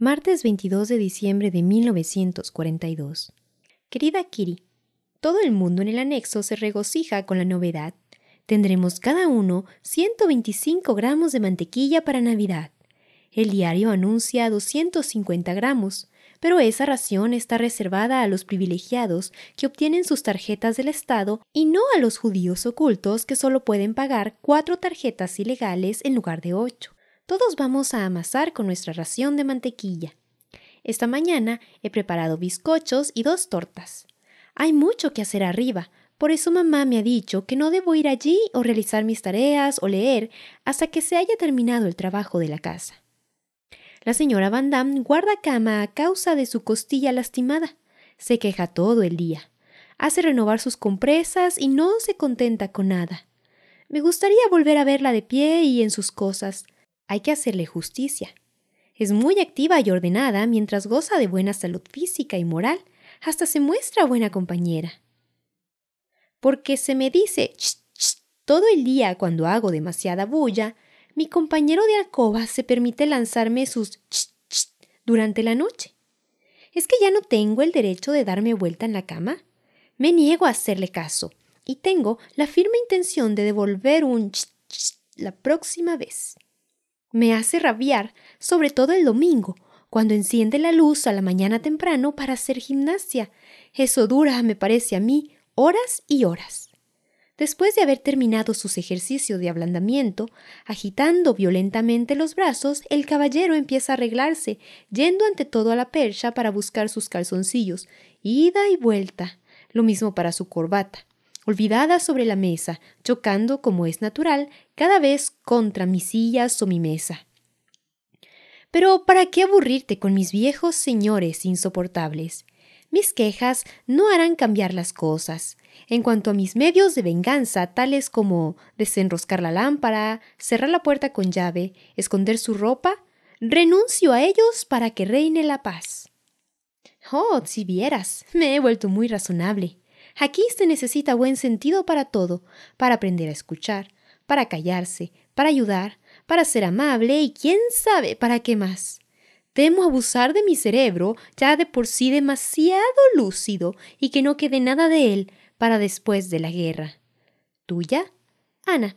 Martes 22 de diciembre de 1942. Querida Kiri, todo el mundo en el anexo se regocija con la novedad. Tendremos cada uno 125 gramos de mantequilla para Navidad. El diario anuncia 250 gramos, pero esa ración está reservada a los privilegiados que obtienen sus tarjetas del Estado y no a los judíos ocultos que solo pueden pagar cuatro tarjetas ilegales en lugar de ocho. Todos vamos a amasar con nuestra ración de mantequilla. Esta mañana he preparado bizcochos y dos tortas. Hay mucho que hacer arriba, por eso mamá me ha dicho que no debo ir allí o realizar mis tareas o leer hasta que se haya terminado el trabajo de la casa. La señora Van Damme guarda cama a causa de su costilla lastimada. Se queja todo el día. Hace renovar sus compresas y no se contenta con nada. Me gustaría volver a verla de pie y en sus cosas, hay que hacerle justicia. Es muy activa y ordenada mientras goza de buena salud física y moral, hasta se muestra buena compañera. Porque se me dice todo el día cuando hago demasiada bulla, mi compañero de alcoba se permite lanzarme sus durante la noche. ¿Es que ya no tengo el derecho de darme vuelta en la cama? Me niego a hacerle caso y tengo la firme intención de devolver un la próxima vez. Me hace rabiar, sobre todo el domingo, cuando enciende la luz a la mañana temprano para hacer gimnasia. Eso dura, me parece a mí, horas y horas. Después de haber terminado sus ejercicios de ablandamiento, agitando violentamente los brazos, el caballero empieza a arreglarse, yendo ante todo a la percha para buscar sus calzoncillos, ida y vuelta. Lo mismo para su corbata olvidada sobre la mesa, chocando, como es natural, cada vez contra mis sillas o mi mesa. Pero ¿para qué aburrirte con mis viejos señores insoportables? Mis quejas no harán cambiar las cosas. En cuanto a mis medios de venganza, tales como desenroscar la lámpara, cerrar la puerta con llave, esconder su ropa, renuncio a ellos para que reine la paz. Oh, si vieras, me he vuelto muy razonable. Aquí se necesita buen sentido para todo, para aprender a escuchar, para callarse, para ayudar, para ser amable y quién sabe para qué más. Temo abusar de mi cerebro, ya de por sí demasiado lúcido, y que no quede nada de él para después de la guerra. Tuya, Ana.